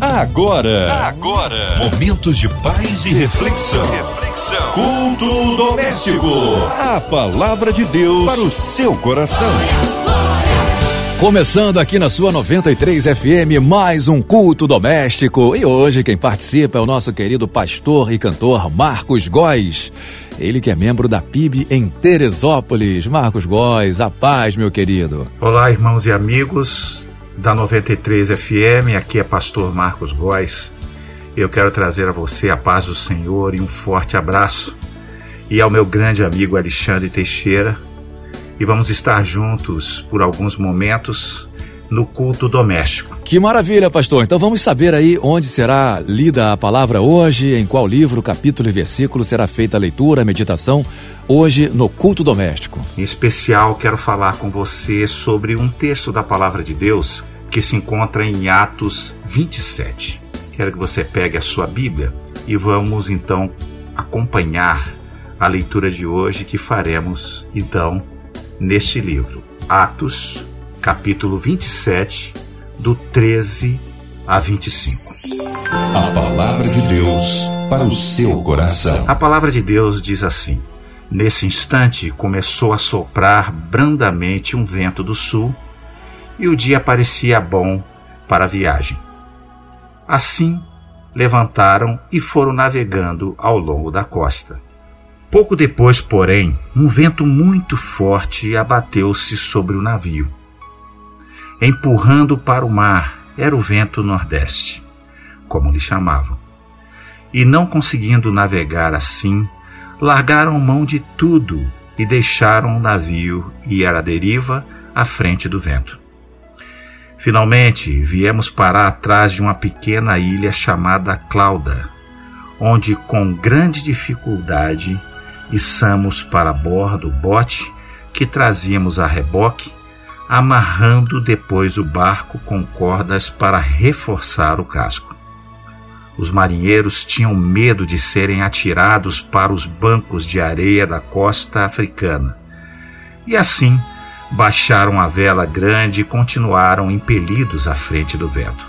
Agora, agora, momentos de paz e reflexão. reflexão. Culto doméstico. A palavra de Deus para o seu coração. Começando aqui na sua 93 FM, mais um culto doméstico. E hoje quem participa é o nosso querido pastor e cantor Marcos Góes. Ele que é membro da PIB em Teresópolis. Marcos Góes, a paz, meu querido. Olá, irmãos e amigos da 93 FM, aqui é pastor Marcos Góes. Eu quero trazer a você a paz do Senhor e um forte abraço. E ao meu grande amigo Alexandre Teixeira. E vamos estar juntos por alguns momentos no culto doméstico. Que maravilha, pastor. Então vamos saber aí onde será lida a palavra hoje, em qual livro, capítulo e versículo será feita a leitura, a meditação, hoje no culto doméstico. Em especial, quero falar com você sobre um texto da palavra de Deus que se encontra em Atos 27. Quero que você pegue a sua Bíblia e vamos então acompanhar a leitura de hoje que faremos então neste livro. Atos, capítulo 27, do 13 a 25. A palavra de Deus para o seu coração. A palavra de Deus diz assim: Nesse instante começou a soprar brandamente um vento do sul e o dia parecia bom para a viagem. Assim, levantaram e foram navegando ao longo da costa. Pouco depois, porém, um vento muito forte abateu-se sobre o navio. Empurrando para o mar era o vento nordeste, como lhe chamavam. E não conseguindo navegar assim, largaram mão de tudo e deixaram o navio ir à deriva à frente do vento. Finalmente, viemos parar atrás de uma pequena ilha chamada Clauda, onde com grande dificuldade içamos para bordo o bote que trazíamos a reboque, amarrando depois o barco com cordas para reforçar o casco. Os marinheiros tinham medo de serem atirados para os bancos de areia da costa africana. E assim, baixaram a vela grande e continuaram impelidos à frente do vento.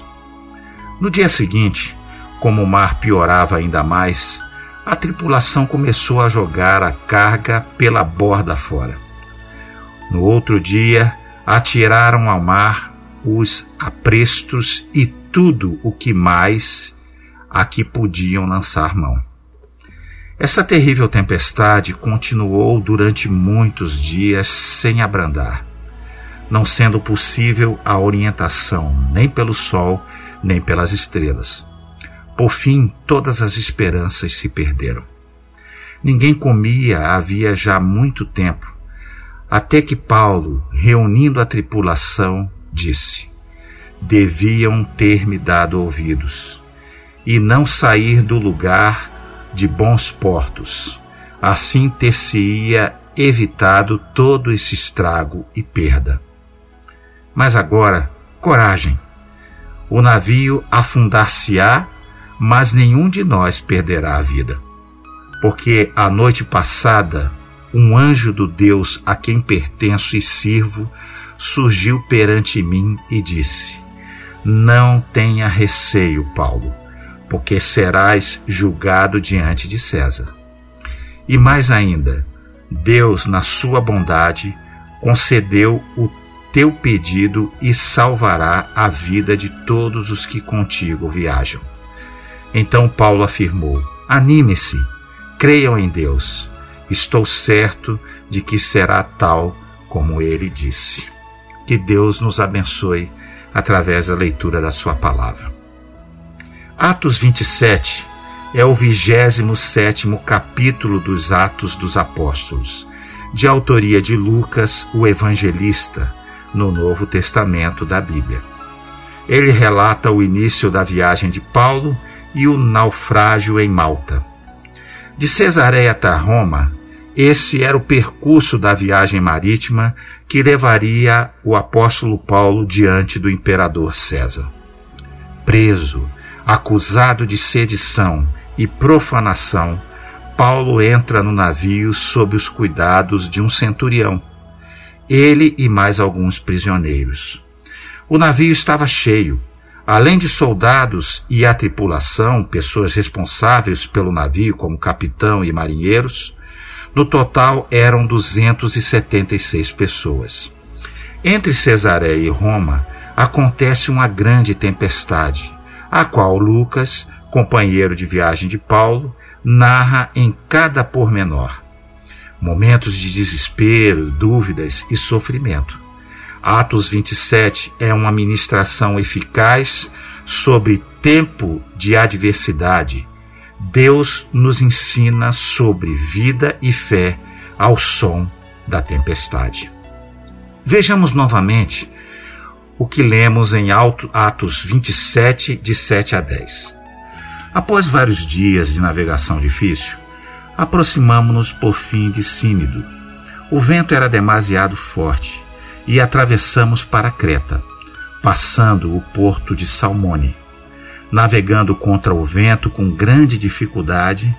No dia seguinte, como o mar piorava ainda mais, a tripulação começou a jogar a carga pela borda fora. No outro dia, atiraram ao mar os aprestos e tudo o que mais a que podiam lançar mão. Essa terrível tempestade continuou durante muitos dias sem abrandar, não sendo possível a orientação nem pelo sol nem pelas estrelas. Por fim, todas as esperanças se perderam. Ninguém comia havia já muito tempo, até que Paulo, reunindo a tripulação, disse: Deviam ter me dado ouvidos, e não sair do lugar de bons portos. Assim ter-se-ia evitado todo esse estrago e perda. Mas agora, coragem. O navio afundar-se-á, mas nenhum de nós perderá a vida. Porque a noite passada, um anjo do Deus a quem pertenço e sirvo surgiu perante mim e disse: Não tenha receio, Paulo porque serás julgado diante de César. E mais ainda, Deus, na sua bondade, concedeu o teu pedido e salvará a vida de todos os que contigo viajam. Então Paulo afirmou: Anime-se, creiam em Deus. Estou certo de que será tal como ele disse. Que Deus nos abençoe através da leitura da Sua palavra. Atos 27 é o 27 capítulo dos Atos dos Apóstolos, de autoria de Lucas, o evangelista, no Novo Testamento da Bíblia. Ele relata o início da viagem de Paulo e o naufrágio em Malta. De Cesareia até Roma, esse era o percurso da viagem marítima que levaria o apóstolo Paulo diante do imperador César. Preso, acusado de sedição e profanação, Paulo entra no navio sob os cuidados de um centurião, ele e mais alguns prisioneiros. O navio estava cheio, Além de soldados e a tripulação, pessoas responsáveis pelo navio, como capitão e marinheiros, no total eram 276 pessoas. Entre Cesareia e Roma acontece uma grande tempestade, a qual Lucas, companheiro de viagem de Paulo, narra em cada pormenor. Momentos de desespero, dúvidas e sofrimento. Atos 27 é uma ministração eficaz sobre tempo de adversidade. Deus nos ensina sobre vida e fé ao som da tempestade. Vejamos novamente o que lemos em Atos 27, de 7 a 10. Após vários dias de navegação difícil, aproximamo-nos por fim de Sínido. O vento era demasiado forte e atravessamos para Creta, passando o porto de Salmone, navegando contra o vento com grande dificuldade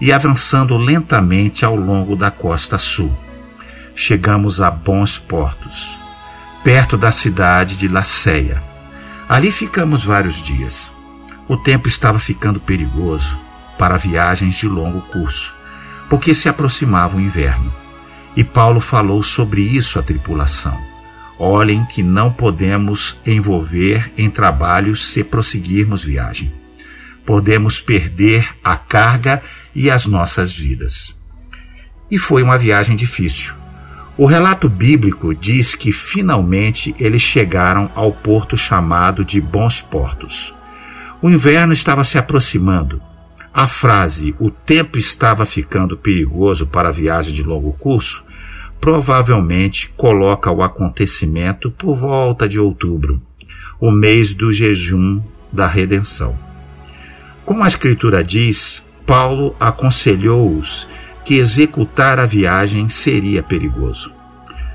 e avançando lentamente ao longo da costa sul. Chegamos a bons portos, perto da cidade de Laceia. Ali ficamos vários dias. O tempo estava ficando perigoso para viagens de longo curso, porque se aproximava o inverno. E Paulo falou sobre isso à tripulação Olhem que não podemos envolver em trabalhos se prosseguirmos viagem. Podemos perder a carga e as nossas vidas. E foi uma viagem difícil. O relato bíblico diz que finalmente eles chegaram ao porto chamado de Bons Portos. O inverno estava se aproximando. A frase o tempo estava ficando perigoso para a viagem de longo curso provavelmente coloca o acontecimento por volta de outubro, o mês do jejum da redenção. Como a Escritura diz, Paulo aconselhou-os que executar a viagem seria perigoso,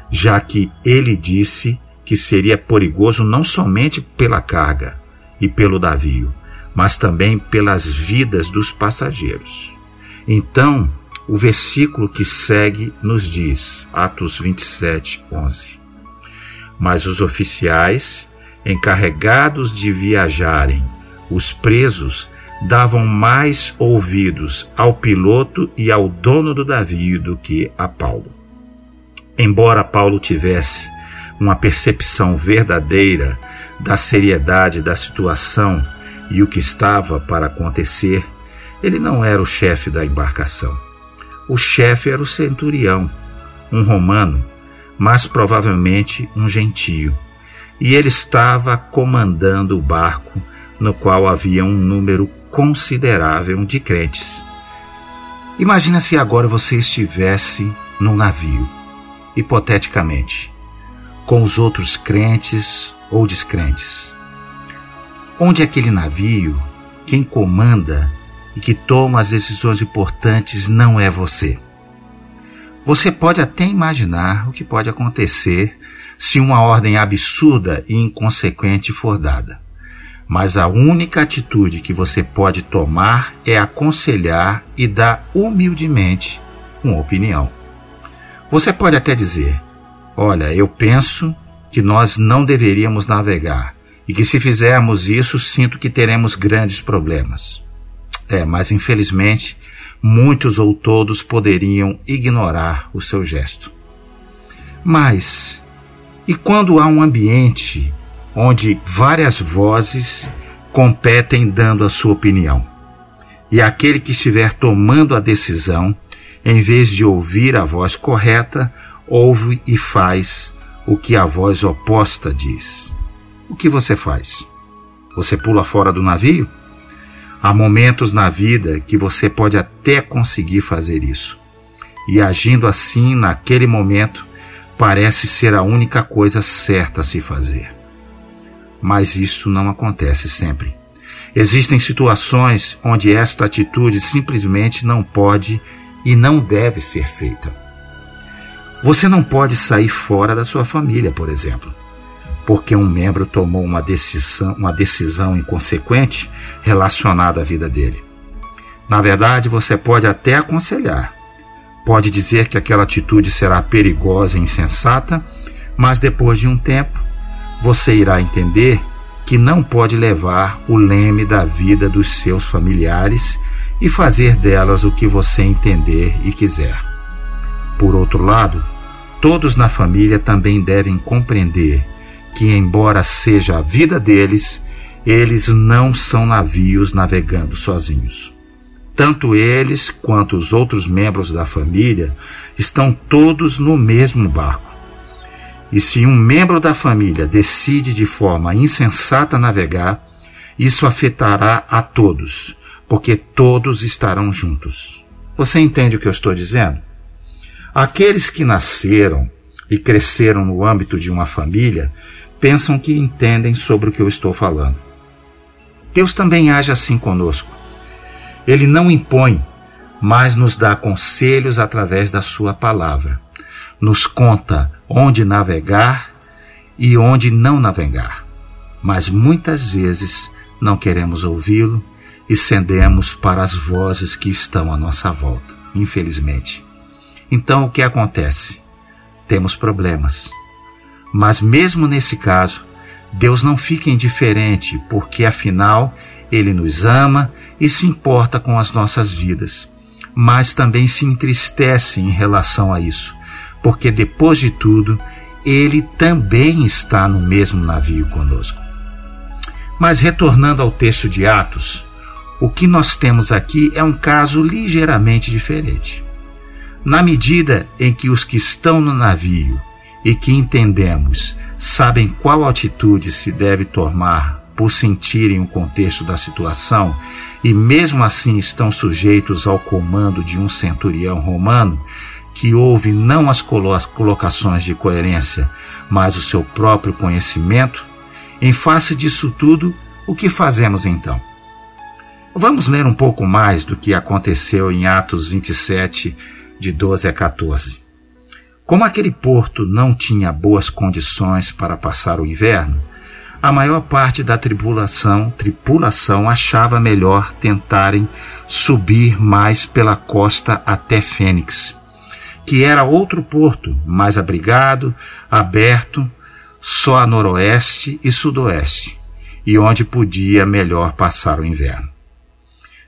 já que ele disse que seria perigoso não somente pela carga e pelo navio, mas também pelas vidas dos passageiros. Então, o versículo que segue nos diz, Atos 27, 11. Mas os oficiais, encarregados de viajarem, os presos, davam mais ouvidos ao piloto e ao dono do navio do que a Paulo. Embora Paulo tivesse uma percepção verdadeira da seriedade da situação e o que estava para acontecer, ele não era o chefe da embarcação. O chefe era o centurião, um romano, mas provavelmente um gentio, e ele estava comandando o barco no qual havia um número considerável de crentes. Imagina se agora você estivesse num navio, hipoteticamente, com os outros crentes ou descrentes. Onde aquele navio, quem comanda e que toma as decisões importantes não é você. Você pode até imaginar o que pode acontecer se uma ordem absurda e inconsequente for dada. Mas a única atitude que você pode tomar é aconselhar e dar humildemente uma opinião. Você pode até dizer: Olha, eu penso que nós não deveríamos navegar e que se fizermos isso, sinto que teremos grandes problemas. É, mas infelizmente muitos ou todos poderiam ignorar o seu gesto. Mas, e quando há um ambiente onde várias vozes competem dando a sua opinião? E aquele que estiver tomando a decisão, em vez de ouvir a voz correta, ouve e faz o que a voz oposta diz. O que você faz? Você pula fora do navio? Há momentos na vida que você pode até conseguir fazer isso. E agindo assim, naquele momento, parece ser a única coisa certa a se fazer. Mas isso não acontece sempre. Existem situações onde esta atitude simplesmente não pode e não deve ser feita. Você não pode sair fora da sua família, por exemplo porque um membro tomou uma decisão, uma decisão inconsequente relacionada à vida dele. Na verdade, você pode até aconselhar, pode dizer que aquela atitude será perigosa e insensata, mas depois de um tempo, você irá entender que não pode levar o leme da vida dos seus familiares e fazer delas o que você entender e quiser. Por outro lado, todos na família também devem compreender que, embora seja a vida deles, eles não são navios navegando sozinhos. Tanto eles quanto os outros membros da família estão todos no mesmo barco. E se um membro da família decide de forma insensata navegar, isso afetará a todos, porque todos estarão juntos. Você entende o que eu estou dizendo? Aqueles que nasceram e cresceram no âmbito de uma família pensam que entendem sobre o que eu estou falando. Deus também age assim conosco. Ele não impõe, mas nos dá conselhos através da Sua palavra. Nos conta onde navegar e onde não navegar. Mas muitas vezes não queremos ouvi-lo e cedemos para as vozes que estão à nossa volta, infelizmente. Então o que acontece? Temos problemas. Mas mesmo nesse caso, Deus não fica indiferente, porque afinal ele nos ama e se importa com as nossas vidas. Mas também se entristece em relação a isso porque depois de tudo, ele também está no mesmo navio conosco. Mas retornando ao texto de Atos, o que nós temos aqui é um caso ligeiramente diferente. Na medida em que os que estão no navio e que entendemos sabem qual atitude se deve tomar por sentirem o contexto da situação e mesmo assim estão sujeitos ao comando de um centurião romano, que houve não as colocações de coerência, mas o seu próprio conhecimento, em face disso tudo, o que fazemos então? Vamos ler um pouco mais do que aconteceu em Atos 27, de 12 a 14. Como aquele porto não tinha boas condições para passar o inverno, a maior parte da tripulação, tripulação achava melhor tentarem subir mais pela costa até Fênix que era outro porto, mais abrigado, aberto, só a noroeste e sudoeste, e onde podia melhor passar o inverno.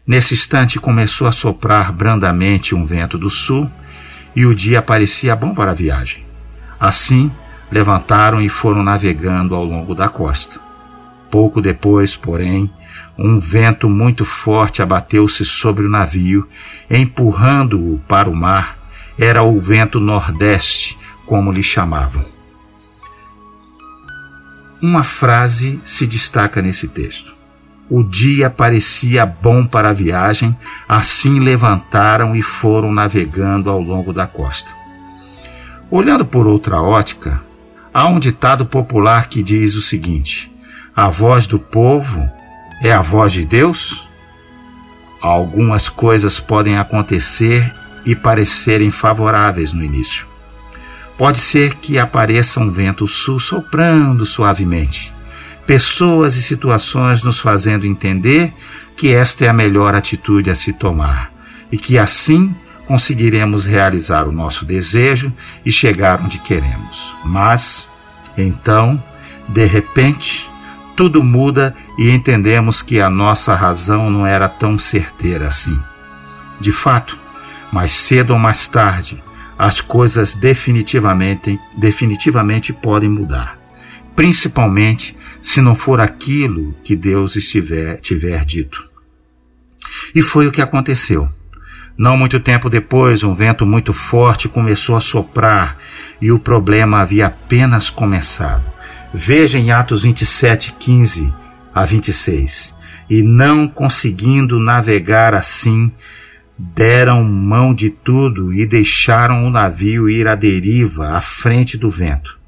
Nesse instante começou a soprar brandamente um vento do sul, e o dia parecia bom para a viagem. Assim, levantaram e foram navegando ao longo da costa. Pouco depois, porém, um vento muito forte abateu-se sobre o navio, empurrando-o para o mar era o vento nordeste, como lhe chamavam. Uma frase se destaca nesse texto. O dia parecia bom para a viagem, assim levantaram e foram navegando ao longo da costa. Olhando por outra ótica, há um ditado popular que diz o seguinte: a voz do povo é a voz de Deus? Algumas coisas podem acontecer e parecerem favoráveis no início. Pode ser que apareça um vento sul soprando suavemente, pessoas e situações nos fazendo entender que esta é a melhor atitude a se tomar e que assim conseguiremos realizar o nosso desejo e chegar onde queremos. Mas, então, de repente, tudo muda e entendemos que a nossa razão não era tão certeira assim. De fato, mais cedo ou mais tarde, as coisas definitivamente, definitivamente podem mudar, principalmente se não for aquilo que Deus estiver, tiver dito. E foi o que aconteceu. Não muito tempo depois, um vento muito forte começou a soprar e o problema havia apenas começado. Veja em Atos 27, 15 a 26. E não conseguindo navegar assim, deram mão de tudo e deixaram o navio ir à deriva, à frente do vento.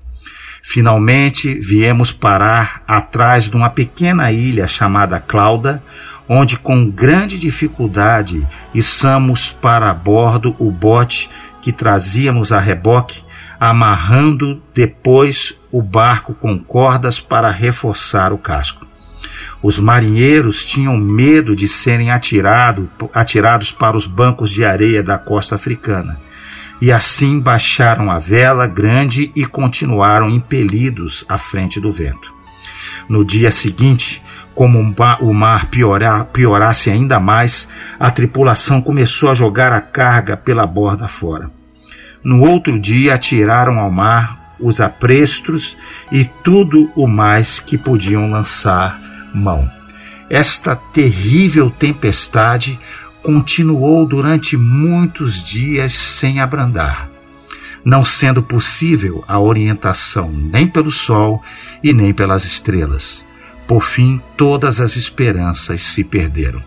Finalmente viemos parar atrás de uma pequena ilha chamada Clauda, onde com grande dificuldade içamos para bordo o bote que trazíamos a reboque, amarrando depois o barco com cordas para reforçar o casco. Os marinheiros tinham medo de serem atirado, atirados para os bancos de areia da costa africana. E assim baixaram a vela grande e continuaram impelidos à frente do vento. No dia seguinte, como o mar piorar, piorasse ainda mais, a tripulação começou a jogar a carga pela borda fora. No outro dia, atiraram ao mar os aprestos e tudo o mais que podiam lançar mão. Esta terrível tempestade continuou durante muitos dias sem abrandar, não sendo possível a orientação nem pelo sol e nem pelas estrelas. Por fim, todas as esperanças se perderam.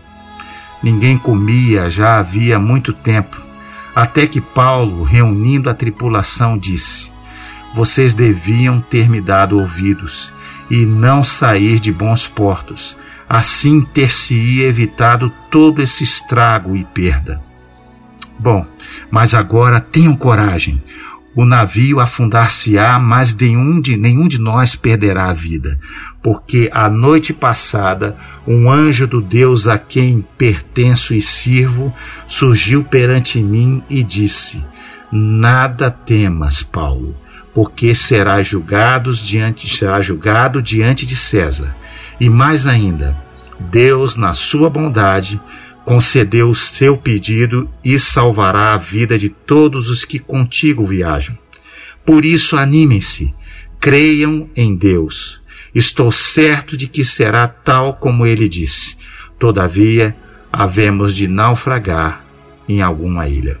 Ninguém comia já havia muito tempo, até que Paulo, reunindo a tripulação, disse: Vocês deviam ter me dado ouvidos e não sair de bons portos. Assim ter-se-ia evitado todo esse estrago e perda. Bom, mas agora tenham coragem. O navio afundar-se-á, mas nenhum de, nenhum de nós perderá a vida, porque a noite passada um anjo do Deus a quem pertenço e sirvo surgiu perante mim e disse: Nada temas, Paulo, porque será julgado diante será julgado diante de César. E mais ainda, Deus, na sua bondade, concedeu o seu pedido e salvará a vida de todos os que contigo viajam. Por isso, animem-se, creiam em Deus. Estou certo de que será tal como ele disse. Todavia, havemos de naufragar em alguma ilha.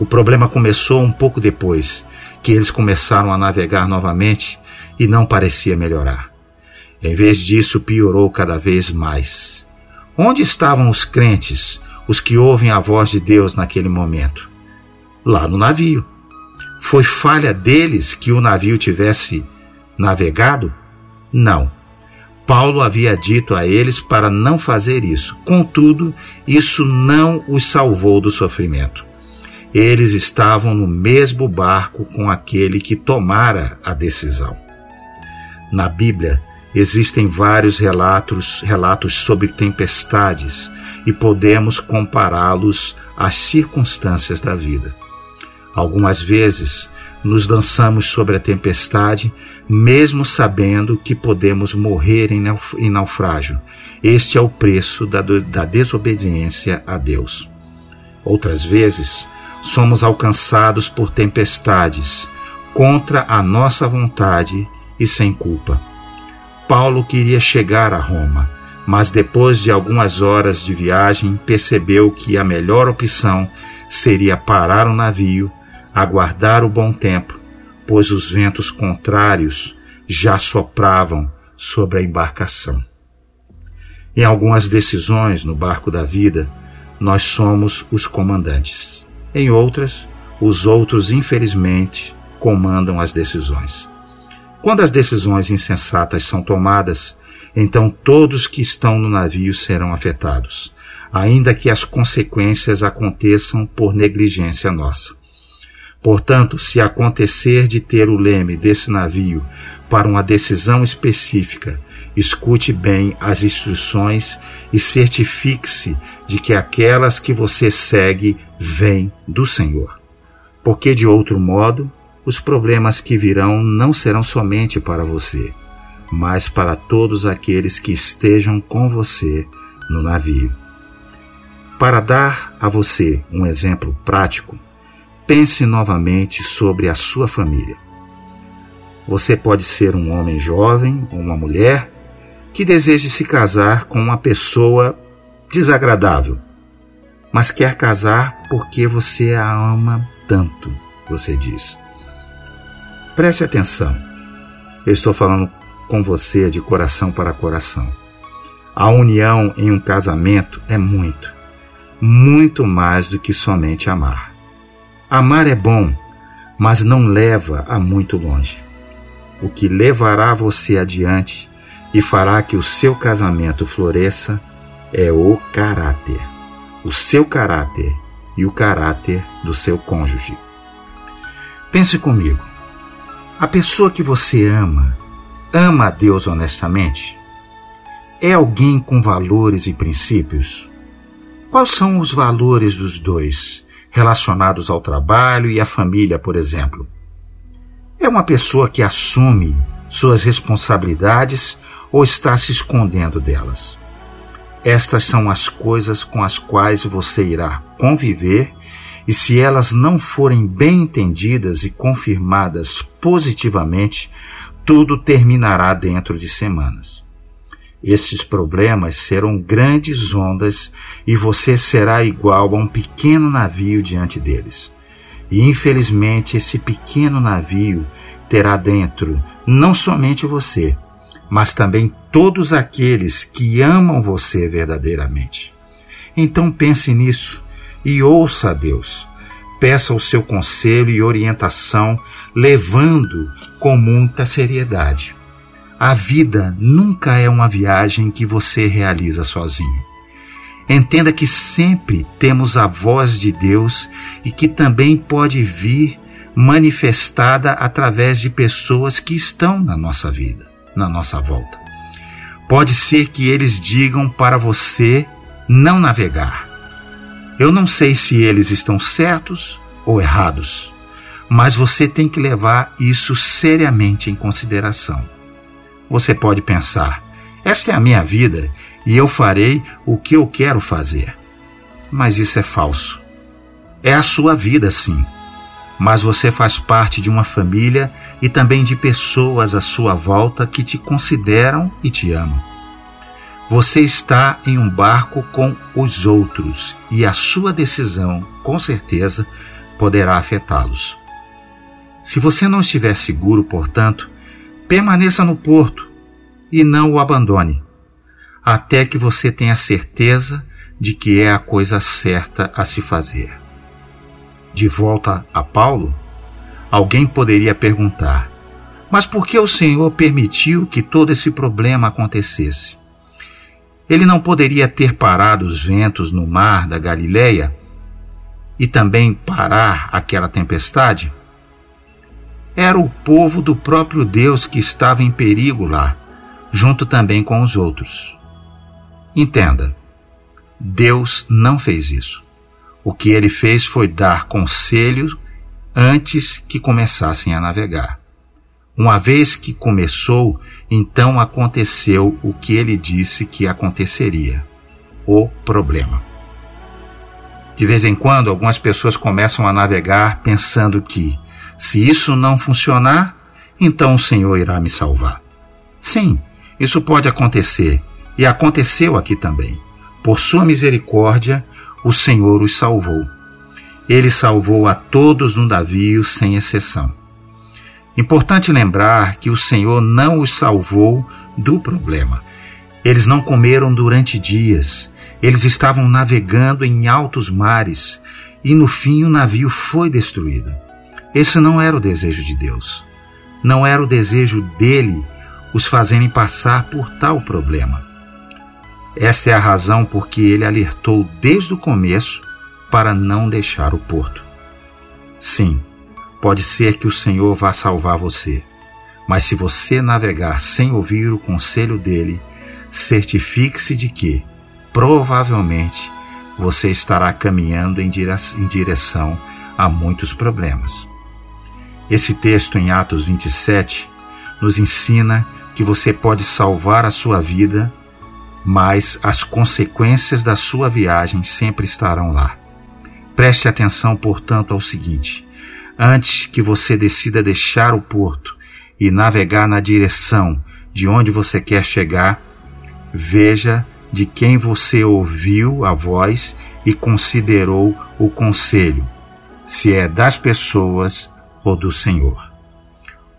O problema começou um pouco depois que eles começaram a navegar novamente e não parecia melhorar. Em vez disso, piorou cada vez mais. Onde estavam os crentes, os que ouvem a voz de Deus naquele momento? Lá no navio. Foi falha deles que o navio tivesse navegado? Não. Paulo havia dito a eles para não fazer isso. Contudo, isso não os salvou do sofrimento. Eles estavam no mesmo barco com aquele que tomara a decisão. Na Bíblia, Existem vários relatos, relatos sobre tempestades e podemos compará-los às circunstâncias da vida. Algumas vezes nos lançamos sobre a tempestade, mesmo sabendo que podemos morrer em naufrágio. Este é o preço da, da desobediência a Deus. Outras vezes, somos alcançados por tempestades contra a nossa vontade e sem culpa Paulo queria chegar a Roma, mas depois de algumas horas de viagem percebeu que a melhor opção seria parar o navio, aguardar o bom tempo, pois os ventos contrários já sopravam sobre a embarcação. Em algumas decisões no barco da vida, nós somos os comandantes. Em outras, os outros, infelizmente, comandam as decisões. Quando as decisões insensatas são tomadas, então todos que estão no navio serão afetados, ainda que as consequências aconteçam por negligência nossa. Portanto, se acontecer de ter o leme desse navio para uma decisão específica, escute bem as instruções e certifique-se de que aquelas que você segue vêm do Senhor. Porque de outro modo, os problemas que virão não serão somente para você, mas para todos aqueles que estejam com você no navio. Para dar a você um exemplo prático, pense novamente sobre a sua família. Você pode ser um homem jovem ou uma mulher que deseje se casar com uma pessoa desagradável, mas quer casar porque você a ama tanto, você diz. Preste atenção. Eu estou falando com você de coração para coração. A união em um casamento é muito, muito mais do que somente amar. Amar é bom, mas não leva a muito longe. O que levará você adiante e fará que o seu casamento floresça é o caráter. O seu caráter e o caráter do seu cônjuge. Pense comigo. A pessoa que você ama, ama a Deus honestamente? É alguém com valores e princípios? Quais são os valores dos dois, relacionados ao trabalho e à família, por exemplo? É uma pessoa que assume suas responsabilidades ou está se escondendo delas? Estas são as coisas com as quais você irá conviver, e se elas não forem bem entendidas e confirmadas positivamente, tudo terminará dentro de semanas. Estes problemas serão grandes ondas e você será igual a um pequeno navio diante deles. E infelizmente esse pequeno navio terá dentro não somente você, mas também todos aqueles que amam você verdadeiramente. Então pense nisso e ouça a Deus. Peça o seu conselho e orientação, levando com muita seriedade. A vida nunca é uma viagem que você realiza sozinho. Entenda que sempre temos a voz de Deus e que também pode vir manifestada através de pessoas que estão na nossa vida, na nossa volta. Pode ser que eles digam para você não navegar. Eu não sei se eles estão certos ou errados, mas você tem que levar isso seriamente em consideração. Você pode pensar: esta é a minha vida e eu farei o que eu quero fazer. Mas isso é falso. É a sua vida, sim. Mas você faz parte de uma família e também de pessoas à sua volta que te consideram e te amam. Você está em um barco com os outros e a sua decisão, com certeza, poderá afetá-los. Se você não estiver seguro, portanto, permaneça no porto e não o abandone, até que você tenha certeza de que é a coisa certa a se fazer. De volta a Paulo, alguém poderia perguntar: Mas por que o Senhor permitiu que todo esse problema acontecesse? Ele não poderia ter parado os ventos no mar da Galileia e também parar aquela tempestade? Era o povo do próprio Deus que estava em perigo lá, junto também com os outros. Entenda, Deus não fez isso. O que ele fez foi dar conselhos antes que começassem a navegar. Uma vez que começou, então aconteceu o que ele disse que aconteceria: o problema. De vez em quando, algumas pessoas começam a navegar pensando que, se isso não funcionar, então o Senhor irá me salvar. Sim, isso pode acontecer, e aconteceu aqui também. Por sua misericórdia, o Senhor os salvou. Ele salvou a todos no navio, sem exceção. Importante lembrar que o Senhor não os salvou do problema. Eles não comeram durante dias, eles estavam navegando em altos mares e no fim o navio foi destruído. Esse não era o desejo de Deus. Não era o desejo dele os fazerem passar por tal problema. Esta é a razão por que ele alertou desde o começo para não deixar o porto. Sim, pode ser que o Senhor vá salvar você, mas se você navegar sem ouvir o conselho dele, certifique-se de que provavelmente você estará caminhando em direção a muitos problemas. Esse texto em Atos 27 nos ensina que você pode salvar a sua vida, mas as consequências da sua viagem sempre estarão lá. Preste atenção, portanto, ao seguinte: antes que você decida deixar o porto e navegar na direção de onde você quer chegar, veja de quem você ouviu a voz e considerou o conselho, se é das pessoas ou do Senhor.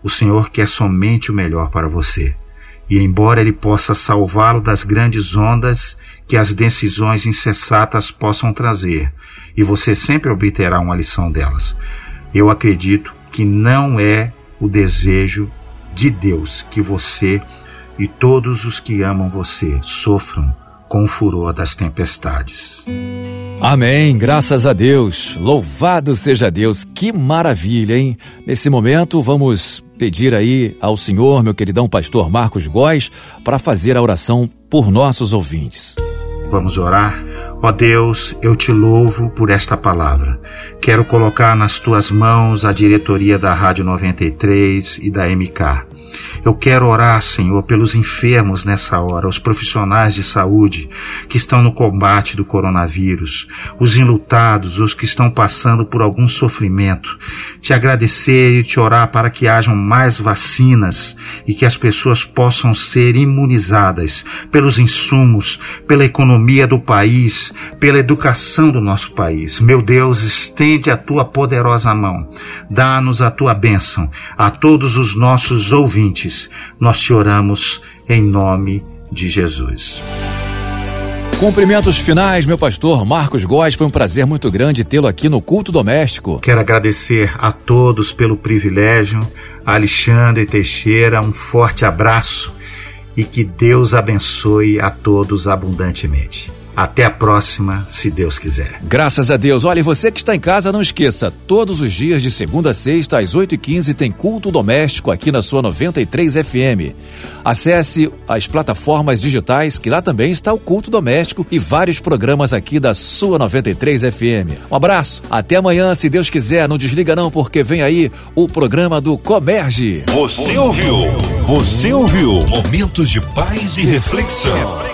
O Senhor quer somente o melhor para você, e embora Ele possa salvá-lo das grandes ondas que as decisões insensatas possam trazer, e você sempre obterá uma lição delas, eu acredito que não é o desejo de Deus que você e todos os que amam você sofram com o furor das tempestades. Amém, graças a Deus. Louvado seja Deus. Que maravilha, hein? Nesse momento, vamos pedir aí ao Senhor, meu queridão pastor Marcos Góes, para fazer a oração por nossos ouvintes. Vamos orar. Ó Deus, eu te louvo por esta palavra. Quero colocar nas tuas mãos a diretoria da Rádio 93 e da MK. Eu quero orar, Senhor, pelos enfermos nessa hora, os profissionais de saúde que estão no combate do coronavírus, os enlutados, os que estão passando por algum sofrimento. Te agradecer e te orar para que hajam mais vacinas e que as pessoas possam ser imunizadas pelos insumos, pela economia do país, pela educação do nosso país. Meu Deus, estende a tua poderosa mão. Dá-nos a tua bênção a todos os nossos ouvintes. Nós te oramos em nome de Jesus. Cumprimentos finais, meu pastor Marcos Góes. Foi um prazer muito grande tê-lo aqui no Culto Doméstico. Quero agradecer a todos pelo privilégio. Alexandre Teixeira, um forte abraço e que Deus abençoe a todos abundantemente. Até a próxima, se Deus quiser. Graças a Deus. Olha, você que está em casa, não esqueça, todos os dias de segunda a sexta, às 8h15, tem culto doméstico aqui na sua 93 FM. Acesse as plataformas digitais, que lá também está o culto doméstico e vários programas aqui da sua 93 FM. Um abraço, até amanhã, se Deus quiser. Não desliga não, porque vem aí o programa do Comerge. Você ouviu? Você ouviu? Momentos de paz e reflexão.